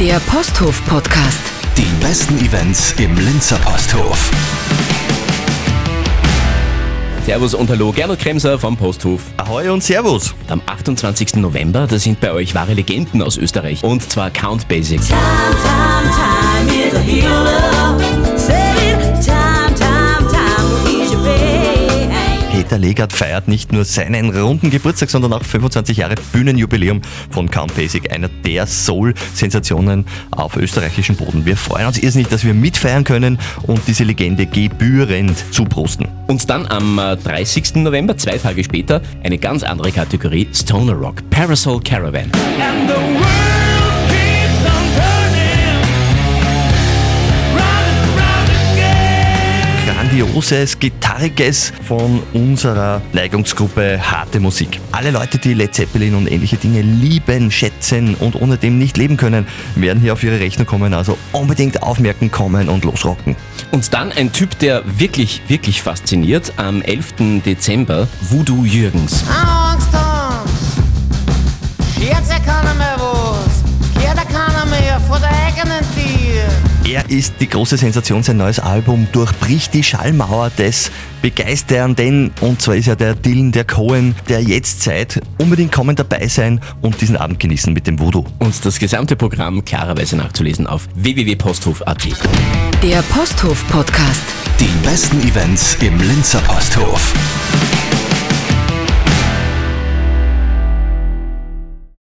Der Posthof-Podcast. Die besten Events im Linzer Posthof. Servus und hallo, Gernot Kremser vom Posthof. Ahoi und Servus. Am 28. November, da sind bei euch wahre Legenden aus Österreich. Und zwar Count Basic. Time, time, time Peter Legert feiert nicht nur seinen runden Geburtstag, sondern auch 25 Jahre Bühnenjubiläum von Count Basic, einer der Soul-Sensationen auf österreichischem Boden. Wir freuen uns irrsinnig, dass wir mitfeiern können und diese Legende gebührend zuprosten. Und dann am äh, 30. November, zwei Tage später, eine ganz andere Kategorie, Stoner Rock, Parasol Caravan. Grandioses, Gitarriges von unserer Neigungsgruppe Harte Musik. Alle Leute, die Led Zeppelin und ähnliche Dinge lieben, schätzen und ohne dem nicht leben können, werden hier auf ihre Rechnung kommen. Also unbedingt aufmerken, kommen und losrocken. Und dann ein Typ, der wirklich, wirklich fasziniert, am 11. Dezember, Voodoo Jürgens. Angst Er ist die große Sensation, sein neues Album durchbricht die Schallmauer des Begeisternden und zwar ist er der Dylan der Cohen der Jetztzeit. Unbedingt kommen dabei sein und diesen Abend genießen mit dem Voodoo. Und das gesamte Programm klarerweise nachzulesen auf www.posthof.at. Der Posthof-Podcast. Die besten Events im Linzer Posthof.